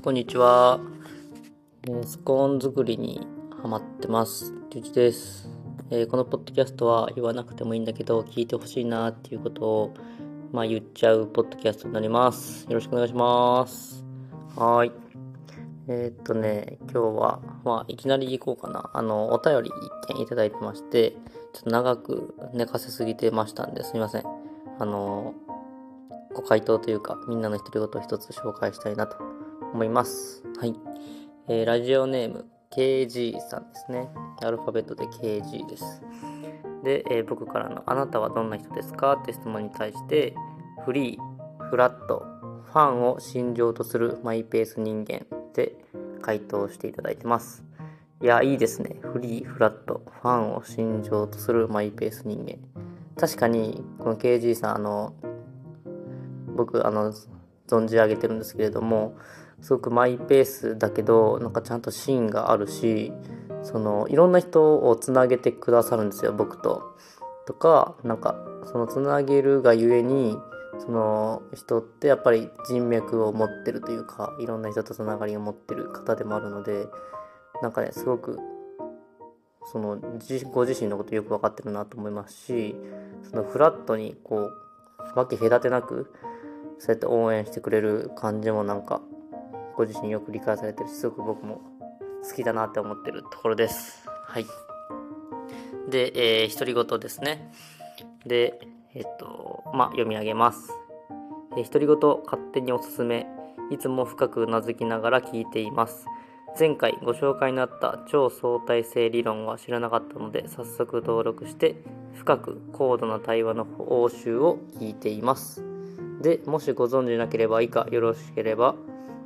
こんにちは。えースコーン作りにハマってます。りゅうちです、えーこのポッドキャストは言わなくてもいいんだけど、聞いてほしいなっていうことを、まあ、言っちゃうポッドキャストになります。よろしくお願いします。はーい。えーっとね、今日は、まあ、いきなり行こうかな。あの、お便り一件いただいてまして、ちょっと長く寝かせすぎてましたんですみません。あの、ご回答というか、みんなの独り言を一つ紹介したいなと思います。はい。えーラジオネーム、KG さんですね。アルファベットで KG です。で、えー僕からの、あなたはどんな人ですか？って質問に対して、フリー、フラット、ファンを信条とするマイペース人間で回答していただいてます。いや、いいですね。フリー、フラット、ファンを信条とするマイペース人間。確かに、この KG さん、あの、僕あの存じ上げてるんですけれどもすごくマイペースだけどなんかちゃんと芯があるしそのいろんな人をつなげてくださるんですよ僕と。とかなんかそのつなげるがゆえにその人ってやっぱり人脈を持ってるというかいろんな人とつながりを持ってる方でもあるのでなんかねすごくそのご自身のことよく分かってるなと思いますしそのフラットにこう分け隔てなくそうやって応援してくれる感じもなんかご自身よく理解されてるしすごく僕も好きだなって思ってるところです。はい。で、えー、独り言ですね。でえっとまあ読み上げます、えー、独り言勝手におすすめ。いつも深くうなずきながら聞いています。前回ご紹介になった超相対性理論は知らなかったので早速登録して深く高度な対話の応酬を聞いています。でもしご存知なければ以下よろしければ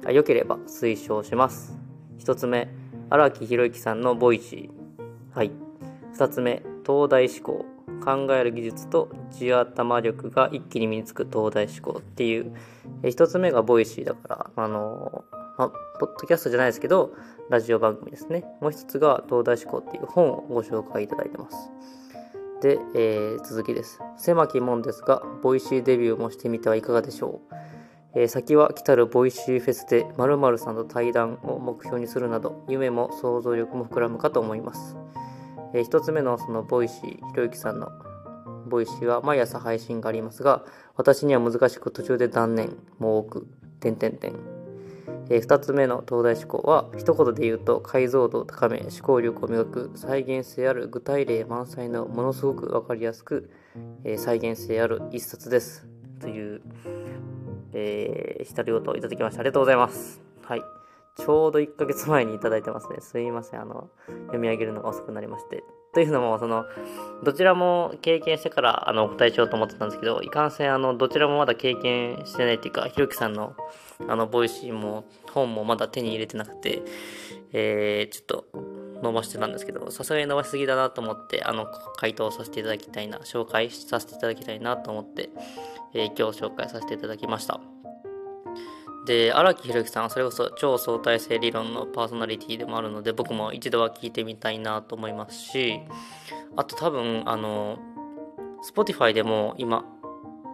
あ良ければ推奨します。一つ目荒木博行さんの Voicy。はい。二つ目東大思考考える技術と地頭力が一気に身につく東大思考っていう。一つ目が Voicy だからあのま、ポッドキャストじゃないですけどラジオ番組ですね。もう一つが東大思考っていう本をご紹介いただいてます。で、えー続きです。狭き門ですが、 Voicy デビューもしてみてはいかがでしょう。えー先は来たる Voicy フェスで〇〇さんと対談を目標にするなど、夢も想像力も膨らむかと思います。えー一つ目のその Voicy、ひろゆきさんのボイシーは毎朝配信がありますが、私には難しく途中で断念も多く、点々点。えー二つ目の東大思考は一言で言うと解像度を高め思考力を磨く再現性ある具体例満載のものすごく分かりやすく、え再現性ある一冊です。という、えー、独り言をいただきましたありがとうございます。はい。ちょうど1ヶ月前にいただいてますね。すいません。あの読み上げるのが遅くなりまして。というのもそのどちらも経験してからあのお答えしようと思ってたんですけどいかんせんあのどちらもまだ経験してないっていうかひろきさんのあのボイシーも本もまだ手に入れてなくて、えー、ちょっと伸ばしてたんですけどさすがに伸ばしすぎだなと思ってあの回答させていただきたいな紹介させていただきたいなと思って、えー今日紹介させていただきました。で荒木博行さんはそれこそ超相対性理論のパーソナリティでもあるので僕も一度は聞いてみたいなと思いますしあと多分あの Spotify でも今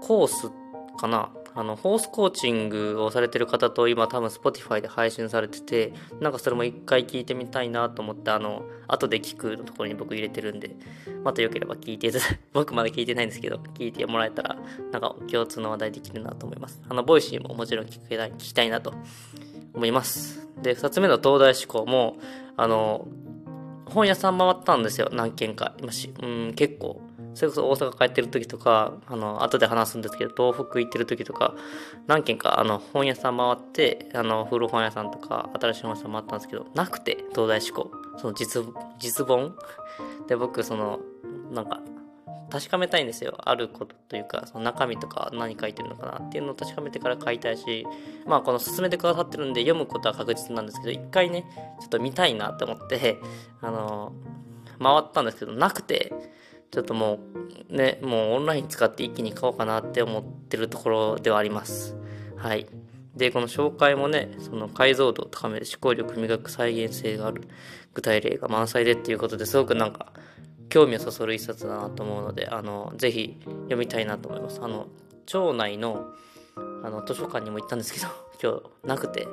コースかな？あのホースコーチングをされてる方と今多分 Spotify で配信されててなんかそれも一回聞いてみたいなと思ってあの後で聞くのところに僕入れてるんでまたよければ聞いていただ 僕まだ聞いてないんですけど聞いてもらえたらなんか共通の話題できるなと思います。あのボイシーももちろん聞きたい聞きたいなと思います。で2つ目の東大思考もあの本屋さん回ったんですよ何軒か。今しうん結構。それこそ大阪帰ってる時とかあの後で話すんですけど東北行ってる時とか何軒かあの本屋さん回ってあの古本屋さんとか新しい本屋さん回ったんですけどなくて東大思考その実実本。で僕そのなんか確かめたいんですよ。あることというかその中身とか何書いてるのかなっていうのを確かめてから買いたいしまあこの進めてくださってるんで読むことは確実なんですけど一回ねちょっと見たいなって思ってあの回ったんですけどなくて。ちょっともうねもうオンライン使って一気に買おうかなって思ってるところではありますはいでこの紹介もねその解像度を高める思考力磨く再現性がある具体例が満載でっていうことですごくなんか興味をそそる一冊だなと思うのであのぜひ読みたいなと思いますあの町内のあの図書館にも行ったんですけど今日なくて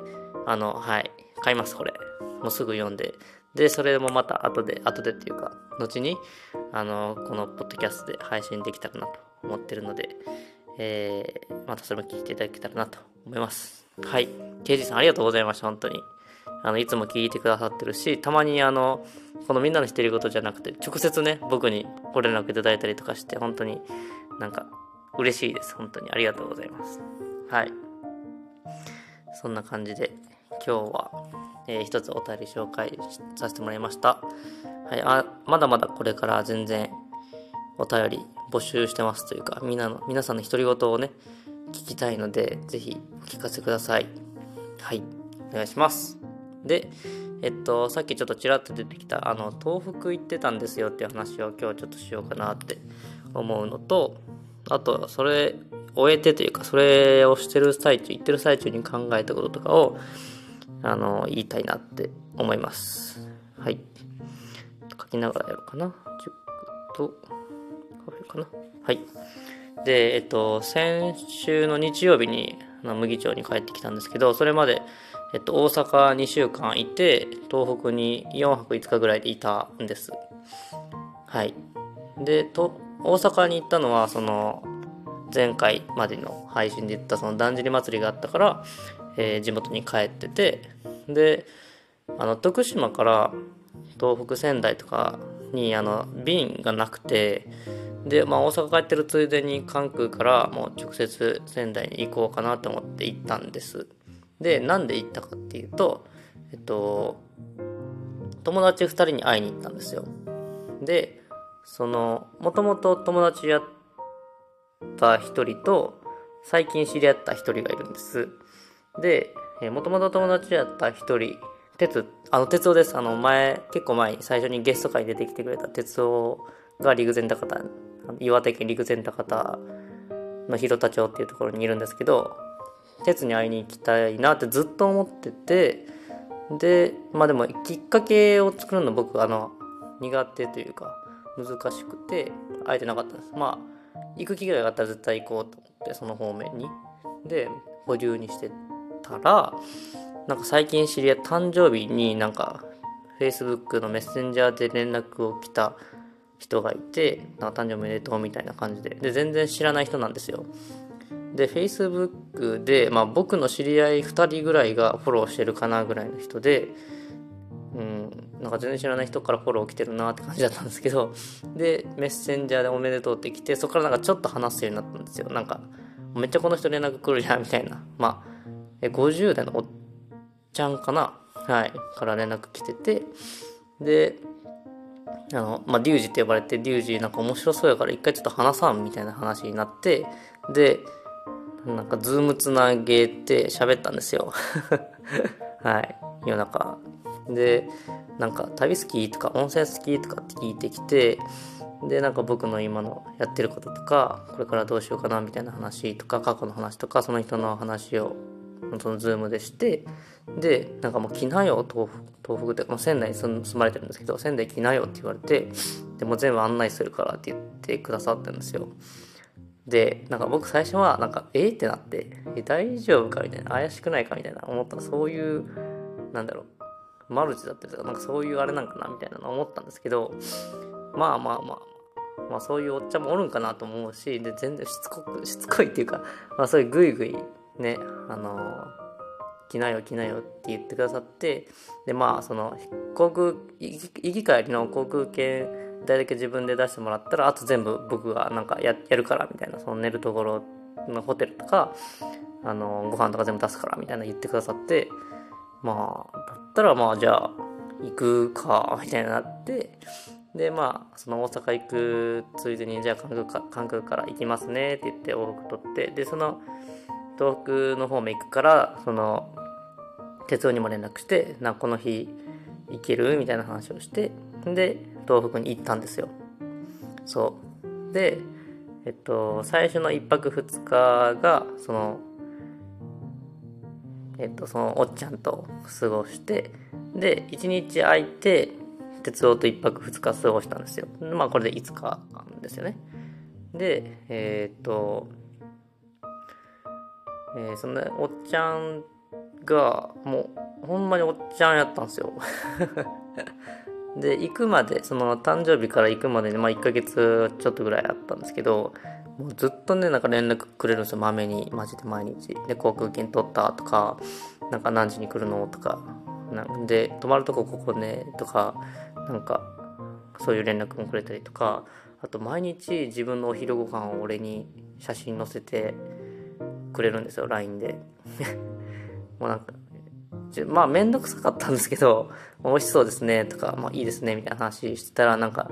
あの、はい、買います、これ。もうすぐ読んで。で、それもまた後で、後でっていうか、後に、あの、このポッドキャストで配信できたらなと思ってるので、えー、またそれも聞いていただけたらなと思います。はい。ケイジさんありがとうございました、本当に。あの、いつも聞いてくださってるし、たまにあの、このみんなのしてることじゃなくて、直接ね、僕にご連絡いただいたりとかして、本当になんか嬉しいです。本当にありがとうございます。はい。そんな感じで、今日は、えー、一つお便り紹介させてもらいました。はい、あ、まだまだこれから全然お便り募集してますというか、みんなの、皆さんの独り言をね、聞きたいので、ぜひお聞かせください。はい、お願いします。で、えっと、さっきちょっとちらっと出てきた、あの、東北行ってたんですよっていう話を今日ちょっとしようかなって思うのと、あと、それ、終えてというか、それをしてる最中、言ってる最中に考えたこととかを、あの、言いたいなって思います。はい。書きながらやろうかな。10と、これかな。はい。で、えっと、先週の日曜日に、麦町に帰ってきたんですけど、それまで、えっと、大阪2週間いて、東北に4泊5日ぐらいでいたんです。はい。で、と、大阪に行ったのは、その、前回までの配信で言ったそのだんじり祭りがあったから、えー、地元に帰ってて、で、あの、徳島から東北仙台とかに、あの、便がなくて、で、まあ、大阪帰ってるついでに関空からもう直接仙台に行こうかなと思って行ったんです。で、なんで行ったかっていうと、えっと、友達2人に会いに行ったんですよ。で、その、もともと友達やった1人と、最近知り合った1人がいるんです。で、えもともと友達やった1人、鉄、あの、鉄夫です。あの、前、結構前に最初にゲスト会に出てきてくれた鉄夫が陸前高田、岩手県陸前高田の広田町っていうところにいるんですけど、鉄に会いに行きたいなってずっと思っててでまあでもきっかけを作るの僕あの苦手というか難しくて会えてなかったんです。まあ行く機会があったら絶対行こうと思ってその方面に。で保留にして。たらなんか最近知り合い誕生日になんか Facebook のメッセンジャーで連絡を来た人がいてなんか誕生日おめでとうみたいな感じで。で全然知らない人なんですよ。で Facebook で、まあ、僕の知り合い2人ぐらいがフォローしてるかなぐらいの人でうんなんか全然知らない人からフォロー来てるなって感じだったんですけどでメッセンジャーでおめでとうって来てそこからなんかちょっと話すようになったんですよ。なんかめっちゃこの人連絡来るじゃんみたいな。まあえ50代のおっちゃんかな？はい。から連絡来てて。であの、まあ、リュウジって呼ばれて、リュウジなんか面白そうやから一回ちょっと話さんみたいな話になって、で、なんかズームつなげて喋ったんですよ。はい。夜中。でなんか旅好きとか温泉好きとかって聞いてきて。でなんか僕の今のやってることとかこれからどうしようかなみたいな話とか過去の話とかその人の話をそのズームでしてでなんかもう来なよ東北東北って、まあ、仙台に住まれてるんですけど仙台来なよって言われてでも全部案内するからって言ってくださったんですよ。で、なんか僕最初は、なんか、えー、ってなって、え、大丈夫かみたいな、怪しくないかみたいな思ったら、そういう、なんだろう、マルチだったりとか、なんかそういうあれなんかなみたいなの思ったんですけど、まあまあまあ、まあそういうおっちゃんもおるんかなと思うし、で、全然しつこく、しつこいっていうか、まあそういうぐいぐいね、あの、来なよ来ないよって言ってくださって、で、まあその、航空、行き帰りの航空券、代だけ自分で出してもらったらあと全部僕がなんかややるからみたいなその寝るところのホテルとかあのご飯とか全部出すからみたいな言ってくださってまあだったらまあじゃあ行くかみたいになってでまあその大阪行くついでにじゃあ関空か関空から行きますねって言って往復取ってでその東北の方面行くからその鉄道にも連絡してなこの日行ける？みたいな話をしてで東北に行ったんですよ。そう。でえっと最初の1泊2日がそのえっとそのおっちゃんと過ごしてで1日空いて鉄道と1泊2日過ごしたんですよ。まあこれで5日間ですよね。でえー、っと、えー、そのおっちゃんがもうほんまにおっちゃんやったんですよ。で行くまでその誕生日から行くまでに、まあ、1ヶ月ちょっとぐらいあったんですけどもうずっとねなんか連絡くれるんですよ。まめにマジで毎日。で航空券取ったとかなんか何時に来るのとか。なんで泊まるとこここねとかなんかそういう連絡もくれたりとか。あと毎日自分のお昼ご飯を俺に写真載せてくれるんですよ LINE で。もうなんかまあ面倒くさかったんですけど美味しそうですねとか、まあいいですねみたいな話してたらなんか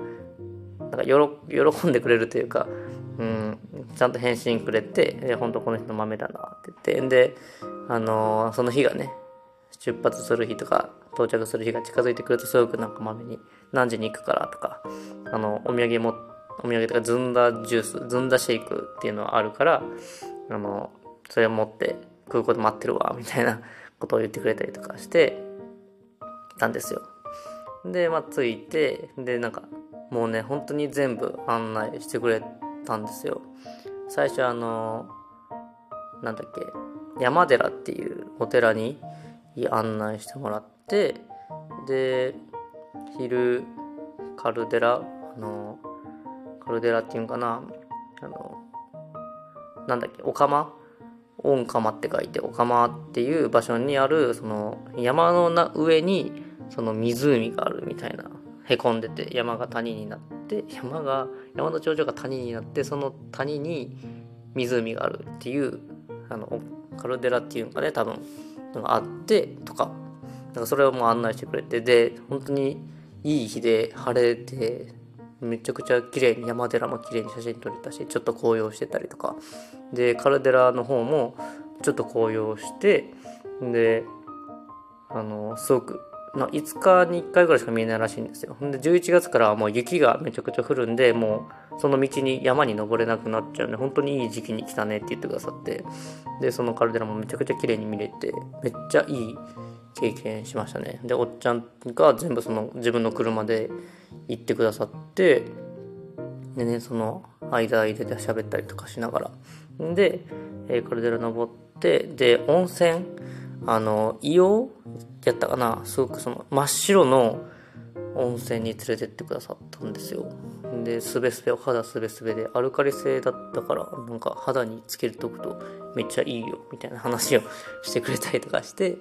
なんか喜んでくれるというか、うん、ちゃんと返信くれて、本当この人の豆だなって言って、で、あのー、その日がね、出発する日とか、到着する日が近づいてくるとすごくなんか豆に何時に行くからとか、あの、お土産も、お土産とかずんだジュース、ずんだシェイクっていうのはあるから、あの、それを持って空港で待ってるわ、みたいな ことを言ってくれたりとかしてたんですよ。で、まあ、着いて、で、なんか、もうね、本当に全部案内してくれたんですよ。最初あの、なんだっけ、山寺っていうお寺に案内してもらって、で、昼、カルデラ、あの、カルデラっていうんかな、あの、なんだっけ、お釜御釜って書いて、お釜っていう場所にある、その山の上に、その湖があるみたいな、へこんでて、山が谷になって、山が、山の頂上が谷になって、その谷に湖があるっていう、あの、カルデラっていうのがね、多分、あってとか、なんかそれをもう案内してくれて、で、本当にいい日で晴れて、めちゃくちゃ綺麗に山寺も綺麗に写真撮れたしちょっと紅葉してたりとかでカルデラの方もちょっと紅葉してであのすごくま5日に1回ぐらいしか見えないらしいんですよ。で11月からはもう雪がめちゃくちゃ降るんでもうその道に山に登れなくなっちゃうんで本当にいい時期に来たねって言ってくださってでそのカルデラもめちゃくちゃ綺麗に見れてめっちゃいい経験しましたね。でおっちゃんが全部その自分の車で行ってくださってでねその間間で喋ったりとかしながらで、えー、カルデラ登ってで温泉あの硫黄やったかなすごくその真っ白の温泉に連れてってくださったんですよ。で、すべすべ、お肌すべすべで、アルカリ性だったから、なんか肌につけるとくとめっちゃいいよ、みたいな話を してくれたりとかして、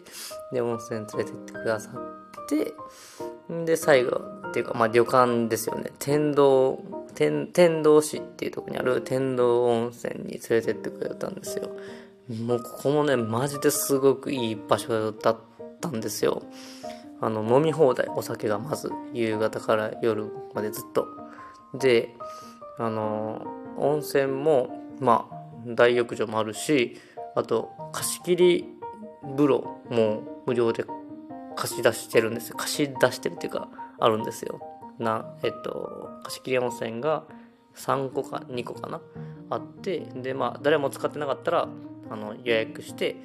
で、温泉連れてってくださって、で、最後、っていうか、まあ旅館ですよね。天童、天、天童市っていうとこにある天童温泉に連れてってくれたんですよ。もうここもね、マジですごくいい場所だったんですよ。あの、飲み放題、お酒がまず、夕方から夜までずっと。で、あの、温泉も、まあ、大浴場もあるし、あと、貸し切り風呂も無料で貸し出してるんですよ。貸し出してるっていうか、あるんですよ。な、えっと、貸切温泉が3個か2個かな？あって、で、まあ、誰も使ってなかったら、あの、予約して、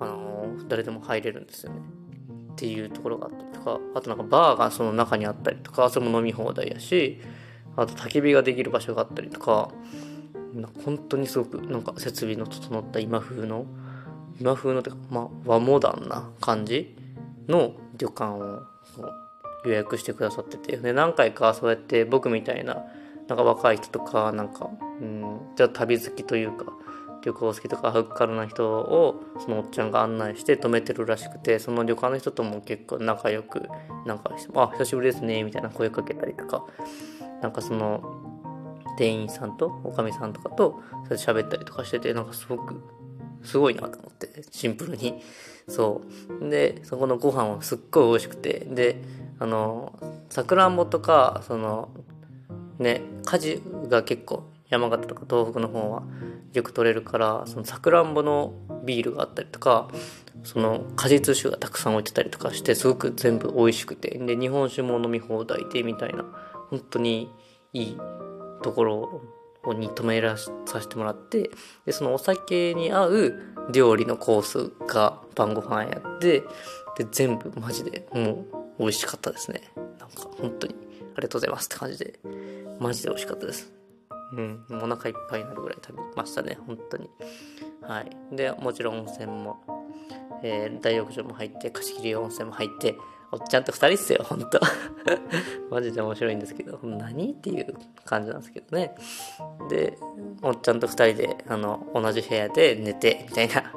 あの、誰でも入れるんですよね。っていうところがあったりとか、あとなんかバーがその中にあったりとか、それも飲み放題やし、あと焚き火ができる場所があったりとか、本当にすごくなんか設備の整った今風の、今風のてか、まあ、和モダンな感じの旅館を予約してくださってて、で、何回かそうやって僕みたいな、なんか若い人とか、なんか、うん、じゃあ旅好きというか、旅行好きとかフッカルな人をそのおっちゃんが案内して泊めてるらしくてその旅館の人とも結構仲良くなんか「あ久しぶりですね」みたいな声かけたりとかなんかその店員さんとおかみさんとかとそれ喋ったりとかしててなんかすごくすごいなと思ってシンプルに。そう。でそこのご飯はすっごい美味しくて。であのさくらんぼとかそのね果樹が結構山形とか東北の方はよく取れるからそのさくらんぼのビールがあったりとかその果実酒がたくさん置いてたりとかしてすごく全部美味しくて。で日本酒も飲み放題でみたいな。本当にいいところに泊めらさせてもらってでそのお酒に合う料理のコースが晩ご飯やってで全部マジでもう美味しかったですねなんか本当にありがとうございますって感じでマジで美味しかったですうん、お腹いっぱいになるぐらい食べましたね、本当に。はい。で、もちろん温泉も、えー、大浴場も入って貸切温泉も入っておっちゃんと2人っすよほんと。マジで面白いんですけど。何っていう感じなんですけどね。でおっちゃんと2人であの同じ部屋で寝てみたいな。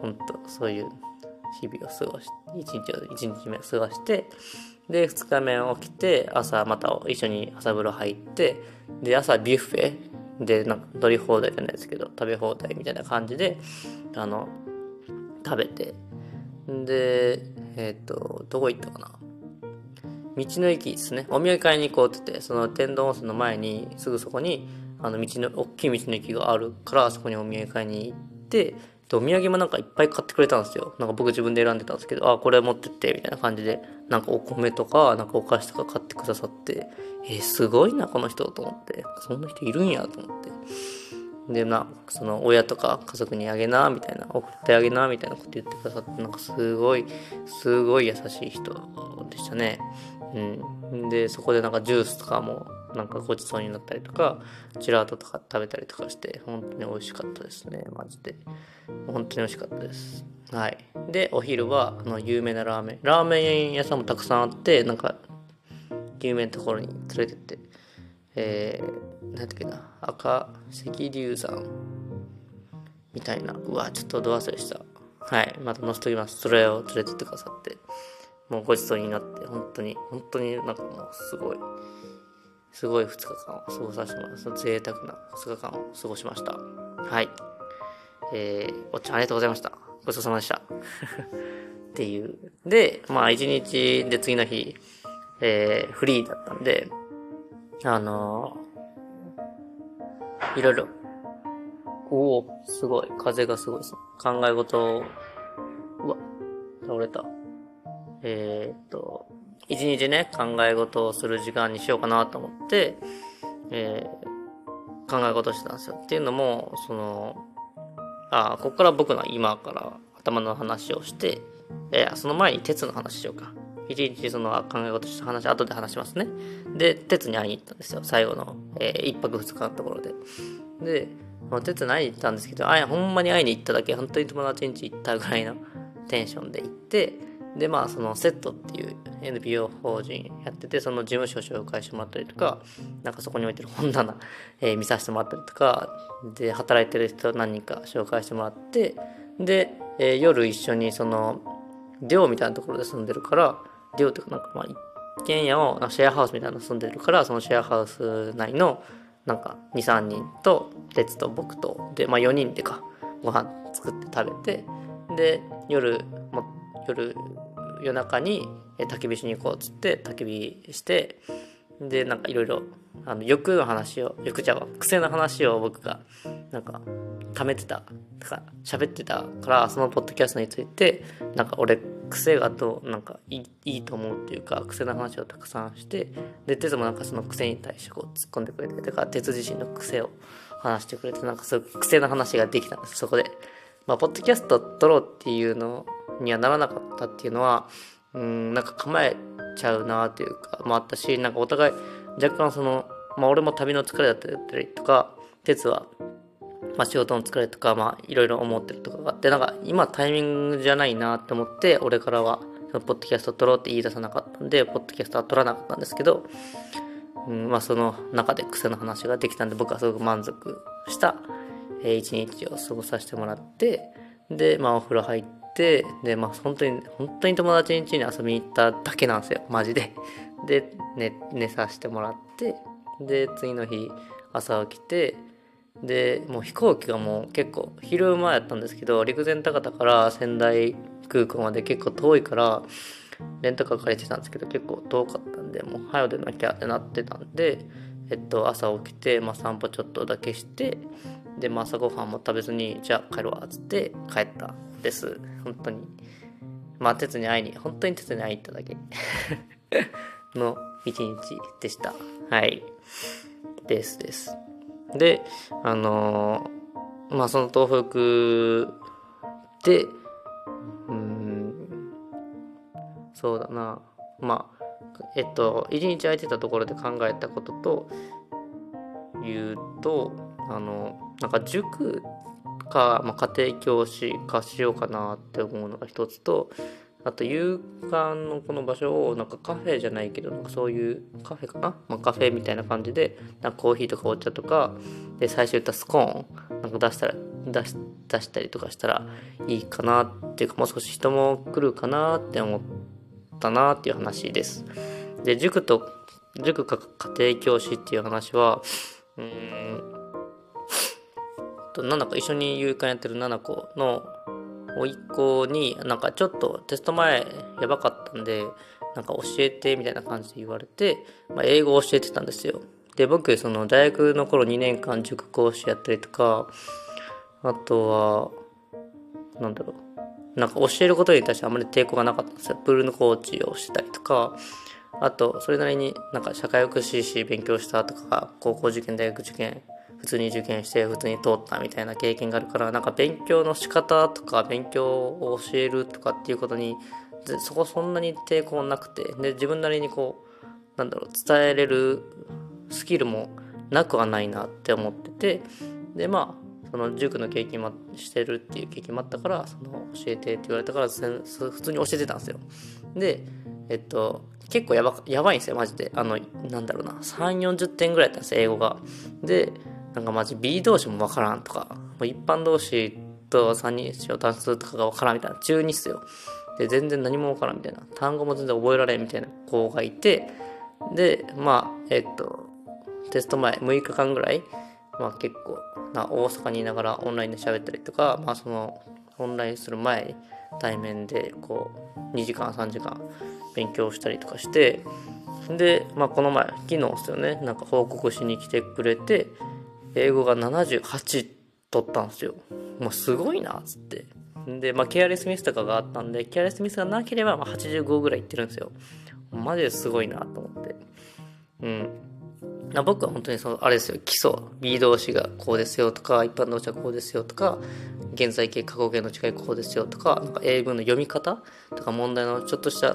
ほんとそういう日々を過ごし1日を1日目を過ごしてで2日目起きて朝また一緒に朝風呂入ってで朝ビュッフェでなんか取り放題じゃないですけど食べ放題みたいな感じであの食べてでえっ、ー、とどこ行ったかな？道の駅ですねお土産買いに行こうって言ってその天童温泉の前にすぐそこにあの道の大きい道の駅があるからそこにお土産買いに行ってお土産もなんかいっぱい買ってくれたんですよ。なんか僕自分で選んでたんですけど、あ、これ持ってって、みたいな感じで、なんかお米とか、なんかお菓子とか買ってくださって、えー、すごいな、この人と思って。そんな人いるんや、と思って。で、な、その親とか家族にあげな、みたいな、送ってあげな、みたいなこと言ってくださって、なんかすごい、すごい優しい人でしたね。うん。で、そこでなんかジュースとかもなんかごちそうになったりとかジラートとか食べたりとかして本当に美味しかったですねマジで本当に美味しかったですはいでお昼はあの有名なラーメンラーメン屋さんもたくさんあってなんか有名なところに連れてってえー、なんだっけな赤赤龍山みたいなうわちょっとど忘れしたはいまた載せときますそれを連れてってくださってもうごちそうになって本当に本当になんかもうすごいすごい2日間を過ごさせてもらいます。贅沢な2日間を過ごしました。はい。えー、おっちゃんありがとうございました。ごちそうさまでした。っていう。で、まあ1日で次の日、えー、フリーだったんで、あのー、いろいろ、おおすごい。風がすごいです。考え事を、うわ、倒れた。えー、っと、一日ね、考え事をする時間にしようかなと思って、えー、考え事してたんですよ。っていうのも、その、あ、ここから僕の今から頭の話をして、えー、その前に鉄の話しようか。一日その考え事した話、後で話しますね。で、鉄に会いに行ったんですよ。最後の、えー、一泊二日のところで。で、鉄に会いに行ったんですけど、あほんまに会いに行っただけ、本当に友達ん家行ったぐらいのテンションで行って、でまあそのセットっていう NPO 法人やっててその事務所紹介してもらったりとかなんかそこに置いてる本棚、えー、見させてもらったりとかで働いてる人何人か紹介してもらってで、えー、夜一緒にその寮みたいなところで住んでるから寮っていうかなんかまあ一軒家をシェアハウスみたいなの住んでるからそのシェアハウス内のなんか23人と鉄と僕とで、まあ、4人でかご飯作って食べてで夜も夜夜中に焚き火しに行こうっつって焚き火してでなんかいろいろあの欲の話を欲じゃ癖の話を僕がなんか貯めてたとか喋ってたからそのポッドキャストについてなんか俺癖がどうなんかいいと思うっていうか癖の話をたくさんしてで哲もなんかその癖に対してこう突っ込んでくれてだから哲自身の癖を話してくれてなんかそういう癖の話ができたんですそこで。まあ、ポッドキャスト撮ろうっていうのにはならなかったっていうのは、うん、なんか構えちゃうなというか、もあったし、なんかお互い若干その、まあ俺も旅の疲れだったりとか、鉄は、まあ仕事の疲れとか、まあいろいろ思ってるとかがあって、なんか今タイミングじゃないなって思って、俺からは、ポッドキャスト撮ろうって言い出さなかったんで、ポッドキャストは撮らなかったんですけど、うん、まあその中で癖の話ができたんで、僕はすごく満足した、えー、一日を過ごさせてもらって、で、まあお風呂入って、でまあ本当に本当に友達ん家に遊びに行っただけなんですよ。マジで。で寝寝させてもらってで次の日朝起きてでもう飛行機がもう結構昼間やったんですけど陸前高田から仙台空港まで結構遠いからレンタカー借りてたんですけど結構遠かったんでもう早出なきゃってなってたんでえっと朝起きて、まあ、散歩ちょっとだけしてで、まあ、朝ごはんも食べずにじゃあ帰るわっつって帰ったです。本当に。まあ鉄に会いに本当に鉄に会いに行っただけ。の一日でした。はい。ですです。であのー、まあその東北でうんそうだな。まあえっと一日空いてたところで考えたことと言うとあのなんか塾か、まあ、家庭教師化しようかなって思うのが一つとあと夕館のこの場所をなんかカフェじゃないけどなんかそういうカフェかな、まあ、カフェみたいな感じでなんかコーヒーとかお茶とかで最初言ったスコーンなんか出したら出し出したりとかしたらいいかなっていうかもう少し人も来るかなって思ったなっていう話です。で塾と塾か家庭教師っていう話はうんと7個一緒に夕刊やってる7個の甥っ子になんかちょっとテスト前やばかったんでなんか教えてみたいな感じで言われて、まあ、英語を教えてたんですよ。で僕その大学の頃2年間塾講師やったりとかあとはなんだろう。なんか教えることに対してあまり抵抗がなかったんですよ。プールのコーチをしてたりとか。あとそれなりになんか社会福祉士勉強したとか高校受験大学受験普通に受験して普通に通ったみたいな経験があるからなんか勉強の仕方とか勉強を教えるとかっていうことにそこそんなに抵抗なくてで自分なりにこうなんだろう伝えれるスキルもなくはないなって思っててでまあその塾の経験もしてるっていう経験もあったからその教えてって言われたから普通に教えてたんですよ。でえっと結構やばやばいんですよマジで。あのなんだろうな3 4 0点ぐらいだったんです英語が。でなんかマジ B 同士もわからんとか、一般同士と三人称単数とかがわからんみたいな、中2っすよ。で、全然何もわからんみたいな、単語も全然覚えられんみたいな子がいて、で、まあ、えっと、テスト前6日間ぐらい、まあ結構な大阪にいながらオンラインで喋ったりとか、まあそのオンラインする前対面でこう2時間3時間勉強したりとかしてで、まあ、この前昨日ですよねなんか報告しに来てくれて英語が78取ったんですよ。もうすごいな、っつって。で、まあ、ケアレスミスとかがあったんで、ケアレスミスがなければ、まあ、85ぐらいいってるんですよ。マジですごいなと思って。うん。僕は本当にその、あれですよ、基礎、B 動詞がこうですよとか、一般動詞はこうですよとか、現在形、過去形の違いこうですよとか、なんか英文の読み方とか問題のちょっとした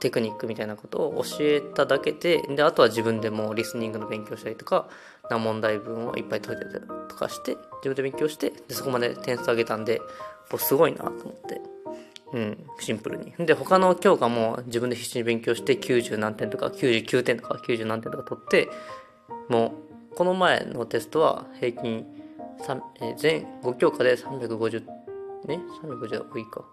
テクニックみたいなことを教えただけで、で、あとは自分でもリスニングの勉強したりとか、な問題文をいっぱい解いてたりとかして、自分で勉強して、で、そこまで点数上げたんでもう、すごいなと思って。うん、シンプルに。で、他の教科も自分で必死に勉強して90何点とか99点とか90何点とか取って、もう、この前のテストは平均3え全5教科で350ね350は多いか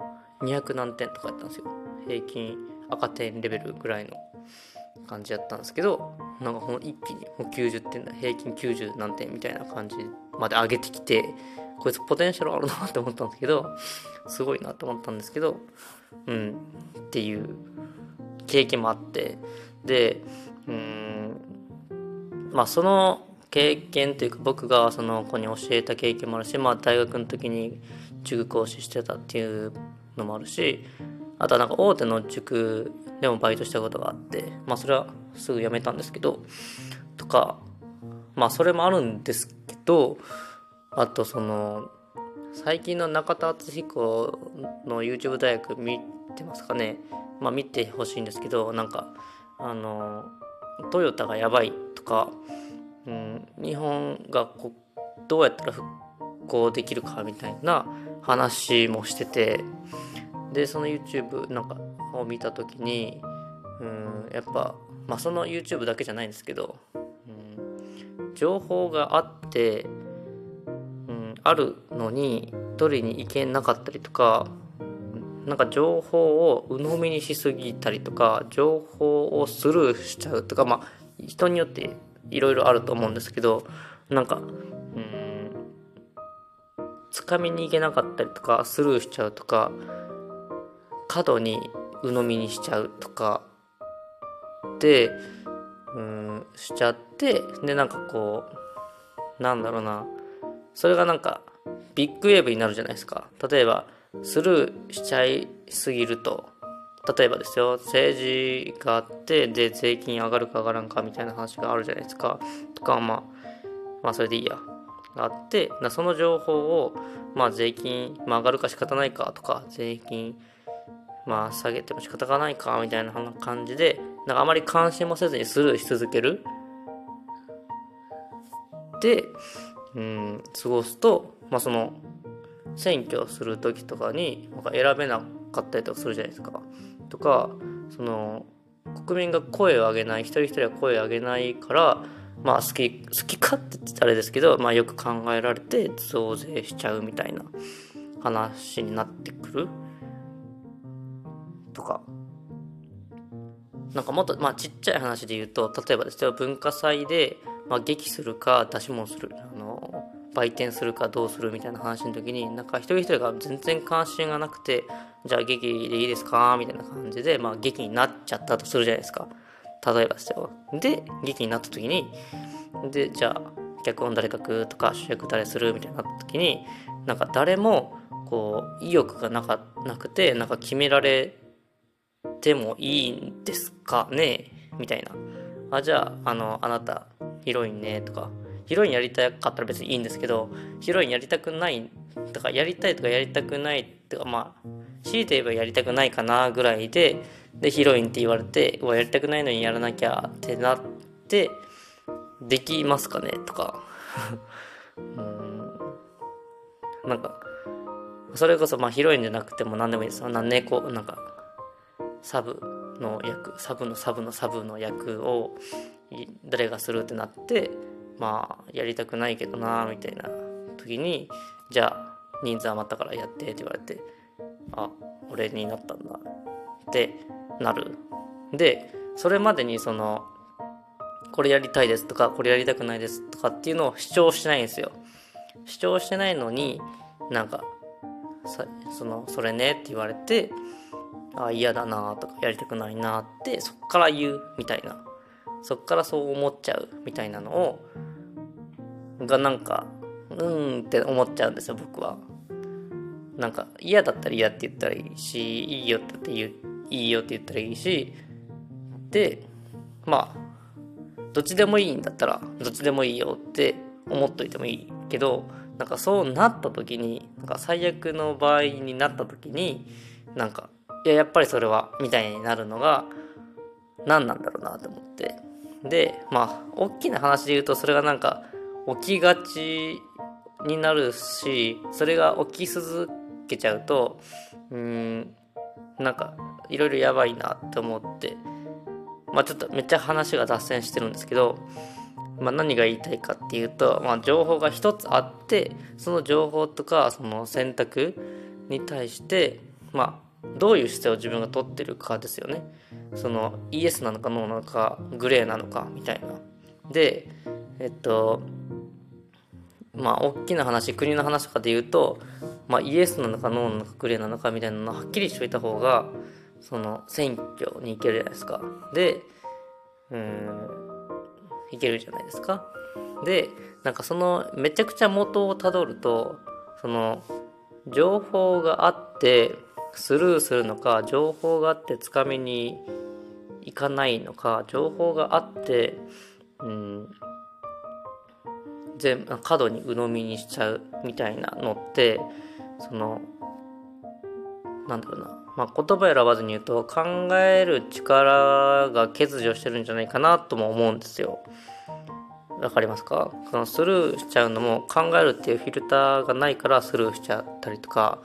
200何点とかやったんですよ平均赤点レベルぐらいの感じやったんですけどなんかこの一気にもう90点だ平均90何点みたいな感じまで上げてきてこいつポテンシャルあるなって思ったんですけどすごいなと思ったんですけどうんっていう経験もあってでうんまあその経験というか僕がその子に教えた経験もあるし、まあ、大学の時に塾講師してたっていうのもあるしあとはなんか大手の塾でもバイトしたことがあってまあそれはすぐ辞めたんですけどとかまあそれもあるんですけどあとその最近の中田敦彦の YouTube 大学見てますかね？まあ見てほしいんですけどなんかあのトヨタがやばいとかうん、日本がこどうやったら復興できるかみたいな話もしててでその YouTube なんかを見た時に、うん、やっぱ、まあ、その YouTube だけじゃないんですけど、うん、情報があって、うん、あるのに取りに行けなかったりとかなんか情報を鵜呑みにしすぎたりとか情報をスルーしちゃうとかまあ人によっていろいろあると思うんですけどなんかうんつかみに行けなかったりとかスルーしちゃうとか過度に鵜呑みにしちゃうとかでうんしちゃってでなんかこうなんだろうな。それがなんかビッグウェーブになるじゃないですか。例えばスルーしちゃいすぎると。例えばですよ政治があってで税金上がるか上がらんかみたいな話があるじゃないですか。とかまあまあそれでいいや。があってその情報をまあ税金、まあ、上がるか仕方ないかとか税金まあ下げても仕方がないかみたいな感じでなんかあまり関心もせずにスルーし続けるでうん過ごすとまあその選挙する時とかになんか選べなかったりとかするじゃないですか。とかその国民が声を上げない一人一人は声を上げないからまあ好き好きかって言ってあれですけど、まあ、よく考えられて増税しちゃうみたいな話になってくるとか。なんかもっと、まあ、ちっちゃい話で言うと例えばですよ文化祭で、まあ、劇するか出し物するあの売店するかどうするみたいな話の時になんか一人一人が全然関心がなくてじゃあ劇でいいですか？みたいな感じで、まあ、劇になっちゃったとするじゃないですか。例えばですよ。で劇になった時にでじゃあ脚本誰書くとか主役誰する？みたいになった時になんか誰もこう意欲がなかなくてなんか決められてもいいんですかね？みたいな。あじゃああのあなたヒロインね？とか。ヒロインやりたかったら別にいいんですけどヒロインやりたくないとかやりたいとかやりたくないとかまあ強いて言えばやりたくないかなぐらいででヒロインって言われてうわやりたくないのにやらなきゃってなってできますかね？とか。うん。なんかそれこそまあヒロインじゃなくても何でもいいです。よ何猫なんかサブの役サブのサブのサブの役を誰がするってなってまあやりたくないけどなみたいな時にじゃあ人数余ったからやってって言われてあ俺になったんだってなる。でそれまでにそのこれやりたいですとかこれやりたくないですとかっていうのを主張してないんですよ。主張してないのになんかそのそれねって言われてあ嫌だなとかやりたくないなってそっから言うみたいなそっからそう思っちゃうみたいなのをがなんかうーんって思っちゃうんですよ僕は。なんか嫌だったら嫌って言ったらいいしいいよって言ういいよって言ったらいいしでまあどっちでもいいんだったらどっちでもいいよって思っといてもいいけどなんかそうなった時になんか最悪の場合になった時になんかいややっぱりそれはみたいになるのが何なんだろうなと思って。でまあ大きな話で言うとそれがなんか起きがちになるしそれが起き続けちゃうとうんなんかいろいろやばいなって思って。まあちょっとめっちゃ話が脱線してるんですけど、まあ、何が言いたいかっていうと、まあ、情報が一つあってその情報とかその選択に対してまあどういう姿勢を自分が取ってるかですよね。そのイエスなのかノーなのかグレーなのかみたいな。でえっとまあ大きな話国の話とかで言うと、まあ、イエスなのかノーなのかグレーなのかみたいなのはっきりしといた方がその選挙に行けるじゃないですか。でうんいけるじゃないですか。でなんかそのめちゃくちゃ元をたどるとその情報があってスルーするのか情報があってつかみに行かないのか情報があってうん全過度に鵜呑みにしちゃうみたいなのってそのなんだろうな、まあ、言葉選ばずに言うと考える力が欠如してるんじゃないかなとも思うんですよ。わかりますか？そのスルーしちゃうのも考えるっていうフィルターがないからスルーしちゃったりとか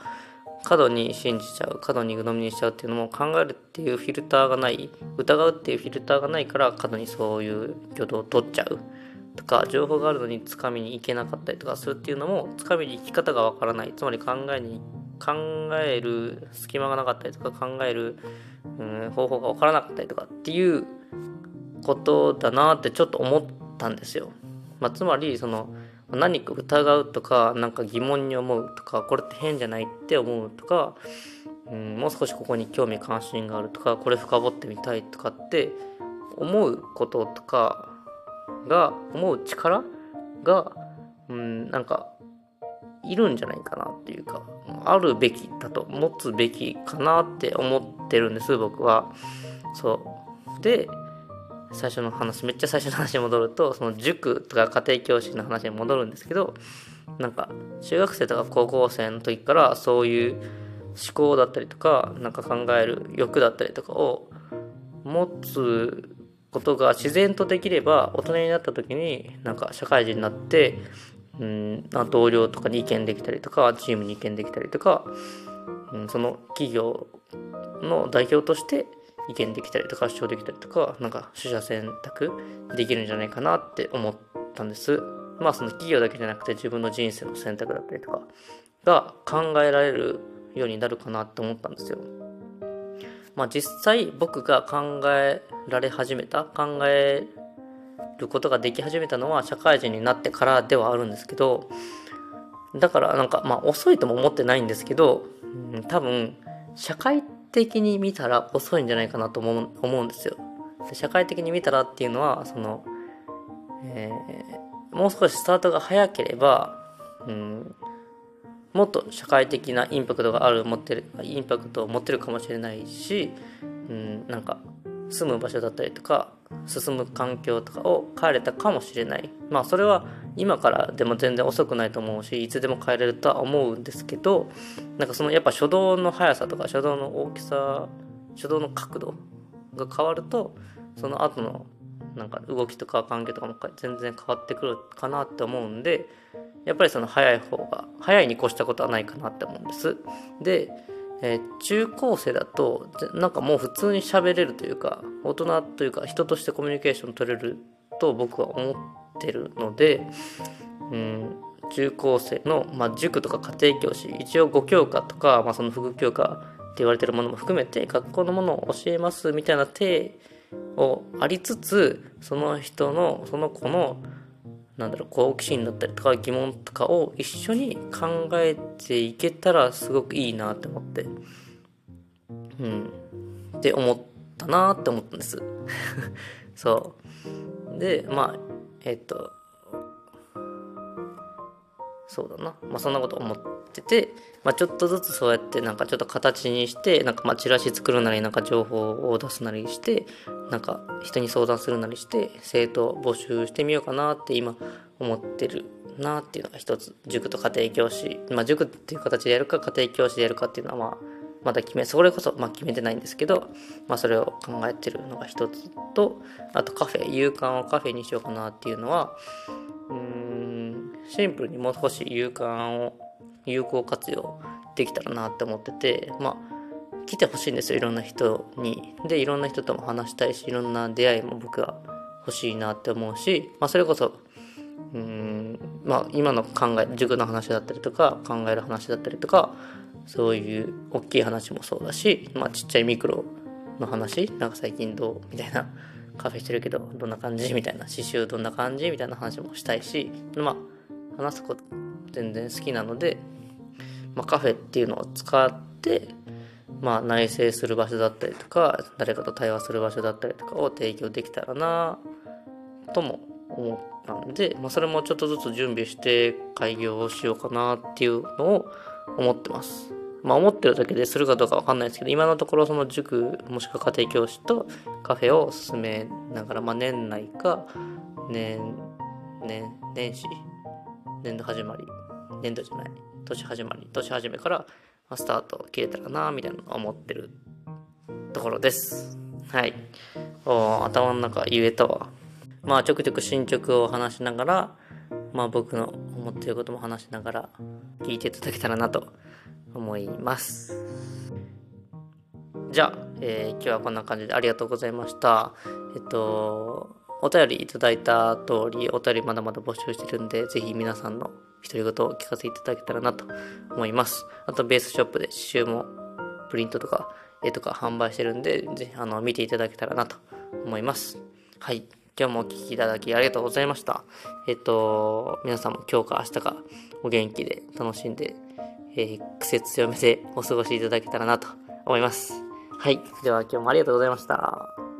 過度に信じちゃう過度に鵜呑みにしちゃうっていうのも考えるっていうフィルターがない疑うっていうフィルターがないから過度にそういう挙動を取っちゃうとか情報があるのにつかみに行けなかったりとかするっていうのもつかみに行き方がわからないつまり考えに考える隙間がなかったりとか考える、うん、方法がわからなかったりとかっていうことだなってちょっと思ったんですよ。まあ、つまりその何か疑うとか何か疑問に思うとかこれって変じゃないって思うとか、うん、もう少しここに興味関心があるとかこれ深掘ってみたいとかって思うこととかが思う力が、うん、なんかいるんじゃないかなっていうかあるべきだと持つべきかなって思ってるんです僕は。そうで最初の話めっちゃ最初の話に戻るとその塾とか家庭教師の話に戻るんですけどなんか中学生とか高校生の時からそういう思考だったりとかなんか考える欲だったりとかを持つことが自然とできれば大人になった時になんか社会人になってうん、同僚とかに意見できたりとかチームに意見できたりとか、うん、その企業の代表として意見できたりとか主張できたりとかなんか取捨選択できるんじゃないかなって思ったんです。まあその企業だけじゃなくて自分の人生の選択だったりとかが考えられるようになるかなって思ったんですよ。まあ実際僕が考えられ始めた考えることができ始めたのは社会人になってからではあるんですけどだからなんかまあ遅いとも思ってないんですけど、うん、多分社会って的に見たら遅いんじゃないかなと思う思うんですよ。社会的に見たらっていうのはその、えー、もう少しスタートが早ければ、うん、もっと社会的なインパクトがある持ってるインパクトを持ってるかもしれないし、うん、なんか住む場所だったりとか進む環境とかを変えれたかもしれないまあそれは今からでも全然遅くないと思うしいつでも変えれるとは思うんですけどなんかそのやっぱ初動の速さとか初動の大きさ初動の角度が変わるとその後のなんか動きとか環境とかも全然変わってくるかなって思うんでやっぱりその早い方が早いに越したことはないかなって思うんです。でえー、中高生だとなんかもう普通に喋れるというか大人というか人としてコミュニケーション取れると僕は思ってるので、うん、中高生の、まあ、塾とか家庭教師一応5教科とか、まあ、その副教科って言われてるものも含めて学校のものを教えますみたいな体をありつつその人のその子のなんだろう好奇心だったりとか疑問とかを一緒に考えていけたらすごくいいなって思って。うん。って思ったなって思ったんです。そう。でまあえっとそうだな。まあそんなこと思ってて、まあ、ちょっとずつそうやってなんかちょっと形にしてなんかまあチラシ作るなりなんか情報を出すなりしてなんか人に相談するなりして生徒募集してみようかなって今思ってるなっていうのが一つ。塾と家庭教師。まあ塾っていう形でやるか家庭教師でやるかっていうのはまあまだ決めそれこそまあ決めてないんですけど、まあ、それを考えてるのが一つとあとカフェ夕刊をカフェにしようかなっていうのはうんシンプルにもう少し夕刊を有効活用できたらなって思っててまあ来てほしいんですよいろんな人に。でいろんな人とも話したいしいろんな出会いも僕は欲しいなって思うし、まあ、それこそうーんまあ今の考え塾の話だったりとか考える話だったりとかそういう大きい話もそうだし、まあ、ちっちゃいミクロの話なんか最近どうみたいなカフェしてるけどどんな感じみたいな刺繍どんな感じみたいな話もしたいしまあ話すこと全然好きなので、まあ、カフェっていうのを使ってまあ内省する場所だったりとか誰かと対話する場所だったりとかを提供できたらなとも思ったんで、まあ、それもちょっとずつ準備して開業をしようかなっていうのを思ってます。まあ思ってるだけでするかどうかわかんないですけど、今のところその塾もしくは家庭教師とカフェを進めながら、まあ年内か年、年、年始、年度始まり、年度じゃない、年始まり、年始めからスタート切れたらな、みたいな思ってるところです。はい。お頭の中言えたわ。まあちょくちょく進捗を話しながら、まあ僕の思ってることも話しながら聞いていただけたらなと思います。じゃあ、えー、今日はこんな感じでありがとうございました。えっと、お便りいただいた通り、お便りまだまだ募集してるんで、ぜひ皆さんの独り言を聞かせていただけたらなと思います。あと、ベースショップで刺繍もプリントとか絵とか販売してるんで、ぜひあの見ていただけたらなと思います。はい。今日もお聴きいただきありがとうございました。えっと、皆さんも今日か明日かお元気で楽しんで、えー、癖強めでお過ごしいただけたらなと思います。はい。では今日もありがとうございました。